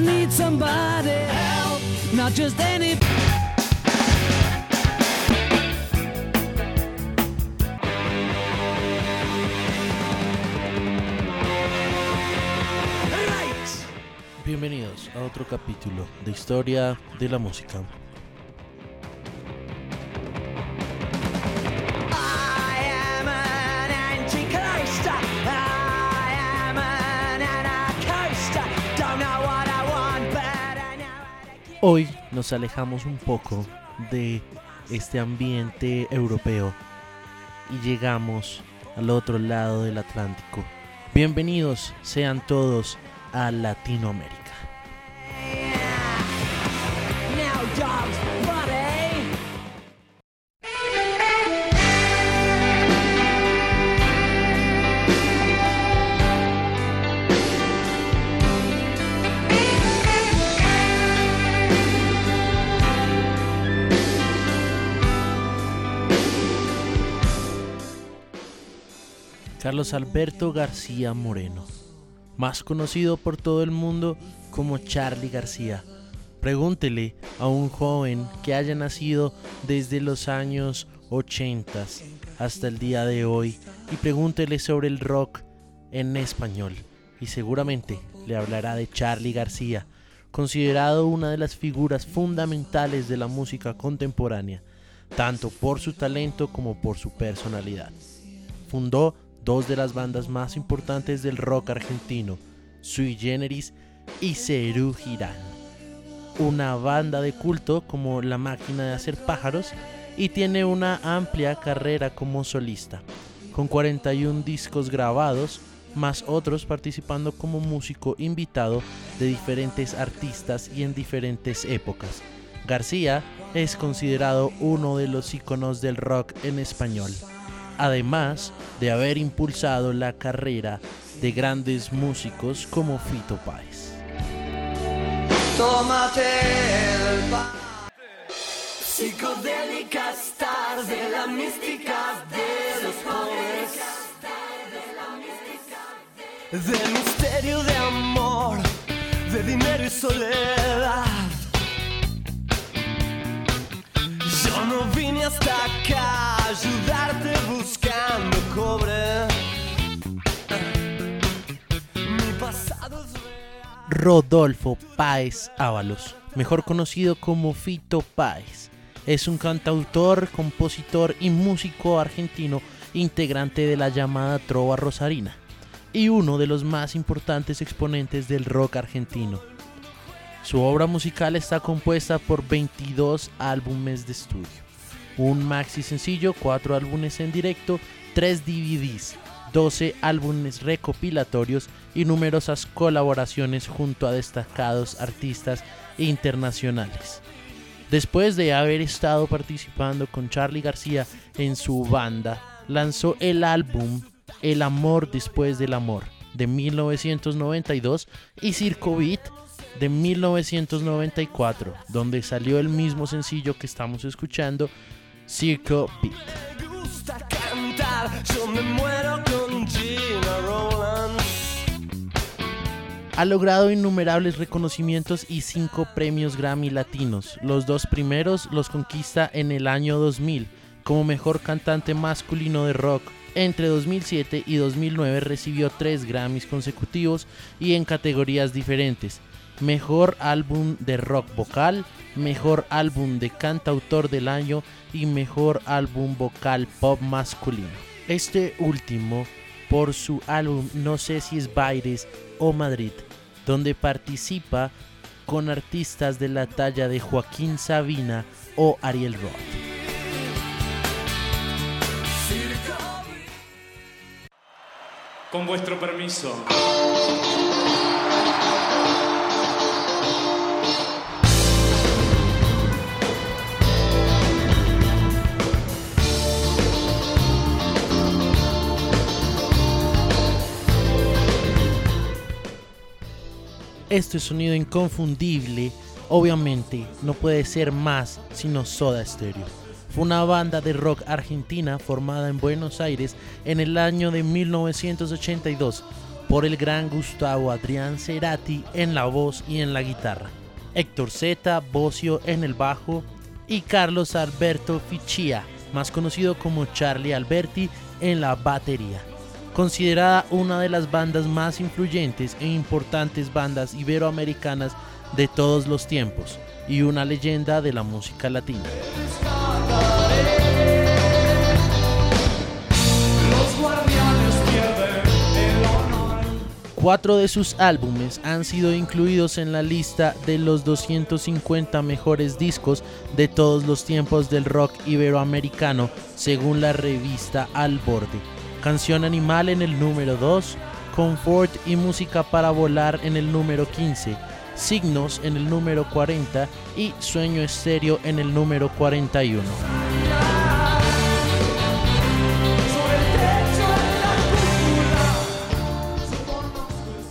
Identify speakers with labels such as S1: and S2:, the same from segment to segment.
S1: Need somebody help, not just any.
S2: Bienvenidos a otro capítulo de Historia de la Música. Hoy nos alejamos un poco de este ambiente europeo y llegamos al otro lado del Atlántico. Bienvenidos sean todos a Latinoamérica. Carlos Alberto García Moreno, más conocido por todo el mundo como Charlie García. Pregúntele a un joven que haya nacido desde los años 80 hasta el día de hoy y pregúntele sobre el rock en español y seguramente le hablará de Charlie García, considerado una de las figuras fundamentales de la música contemporánea, tanto por su talento como por su personalidad fundó dos de las bandas más importantes del rock argentino, Sui Generis y Cerú Girán. Una banda de culto como La Máquina de Hacer Pájaros y tiene una amplia carrera como solista, con 41 discos grabados, más otros participando como músico invitado de diferentes artistas y en diferentes épocas. García es considerado uno de los íconos del rock en español además de haber impulsado la carrera de grandes músicos como Fito Páez.
S1: Tómate Psicodélicas tarde, la mística de los jóvenes. De misterio de amor, de dinero y soledad. Yo no vine hasta
S2: Rodolfo Páez Ábalos, mejor conocido como Fito Páez, es un cantautor, compositor y músico argentino integrante de la llamada Trova Rosarina y uno de los más importantes exponentes del rock argentino. Su obra musical está compuesta por 22 álbumes de estudio, un maxi sencillo, 4 álbumes en directo, 3 DVDs, 12 álbumes recopilatorios y numerosas colaboraciones junto a destacados artistas internacionales. Después de haber estado participando con Charlie García en su banda, lanzó el álbum El amor después del amor de 1992 y Circo Beat de 1994, donde salió el mismo sencillo que estamos escuchando, Circo Beat. Ha logrado innumerables reconocimientos y cinco premios Grammy latinos. Los dos primeros los conquista en el año 2000 como mejor cantante masculino de rock. Entre 2007 y 2009 recibió tres Grammys consecutivos y en categorías diferentes. Mejor álbum de rock vocal, mejor álbum de cantautor del año y mejor álbum vocal pop masculino. Este último por su álbum No sé si es Baires o Madrid, donde participa con artistas de la talla de Joaquín Sabina o Ariel Roth.
S3: Con vuestro permiso.
S2: Este sonido inconfundible, obviamente, no puede ser más sino Soda Stereo. Fue una banda de rock argentina formada en Buenos Aires en el año de 1982. por el gran Gustavo Adrián Cerati en la voz y en la guitarra, Héctor Zeta Bocio en el bajo y Carlos Alberto Fichia, más conocido como Charlie Alberti, en la batería. Considerada una de las bandas más influyentes e importantes bandas iberoamericanas de todos los tiempos y una leyenda de la música latina. Cuatro de sus álbumes han sido incluidos en la lista de los 250 mejores discos de todos los tiempos del rock iberoamericano, según la revista Al Borde. Canción Animal en el número 2, Comfort y Música para Volar en el número 15, Signos en el número 40 y Sueño Estéreo en el número 41.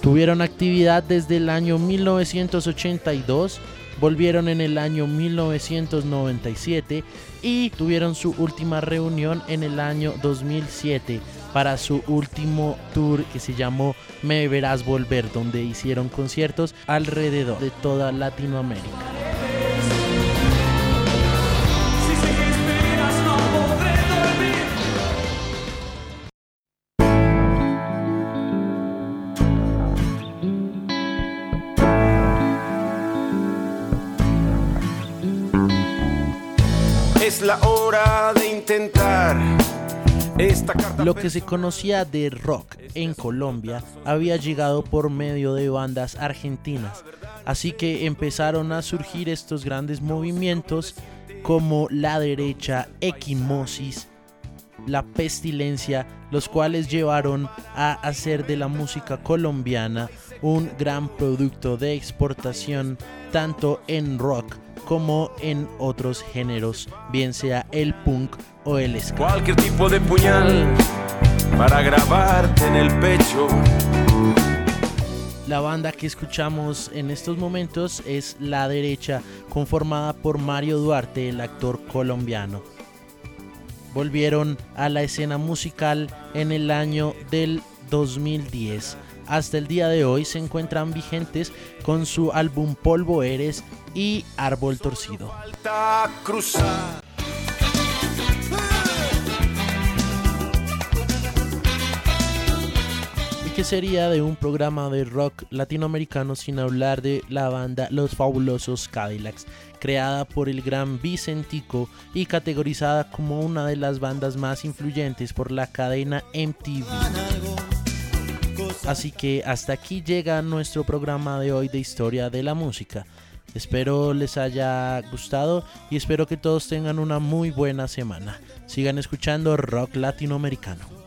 S2: Tuvieron actividad desde el año 1982, volvieron en el año 1997 y tuvieron su última reunión en el año 2007 para su último tour que se llamó Me Verás Volver, donde hicieron conciertos alrededor de toda Latinoamérica.
S4: Es la hora de intentar.
S2: Lo que se conocía de rock en Colombia había llegado por medio de bandas argentinas, así que empezaron a surgir estos grandes movimientos como la derecha, equimosis, la pestilencia, los cuales llevaron a hacer de la música colombiana un gran producto de exportación tanto en rock como en otros géneros, bien sea el punk o el ska.
S4: cualquier tipo de puñal para grabarte en el pecho.
S2: La banda que escuchamos en estos momentos es La Derecha, conformada por Mario Duarte, el actor colombiano. Volvieron a la escena musical en el año del 2010. Hasta el día de hoy se encuentran vigentes con su álbum Polvo Eres y Árbol Torcido. ¿Y qué sería de un programa de rock latinoamericano sin hablar de la banda Los Fabulosos Cadillacs, creada por el gran Vicentico y categorizada como una de las bandas más influyentes por la cadena MTV? Así que hasta aquí llega nuestro programa de hoy de historia de la música. Espero les haya gustado y espero que todos tengan una muy buena semana. Sigan escuchando rock latinoamericano.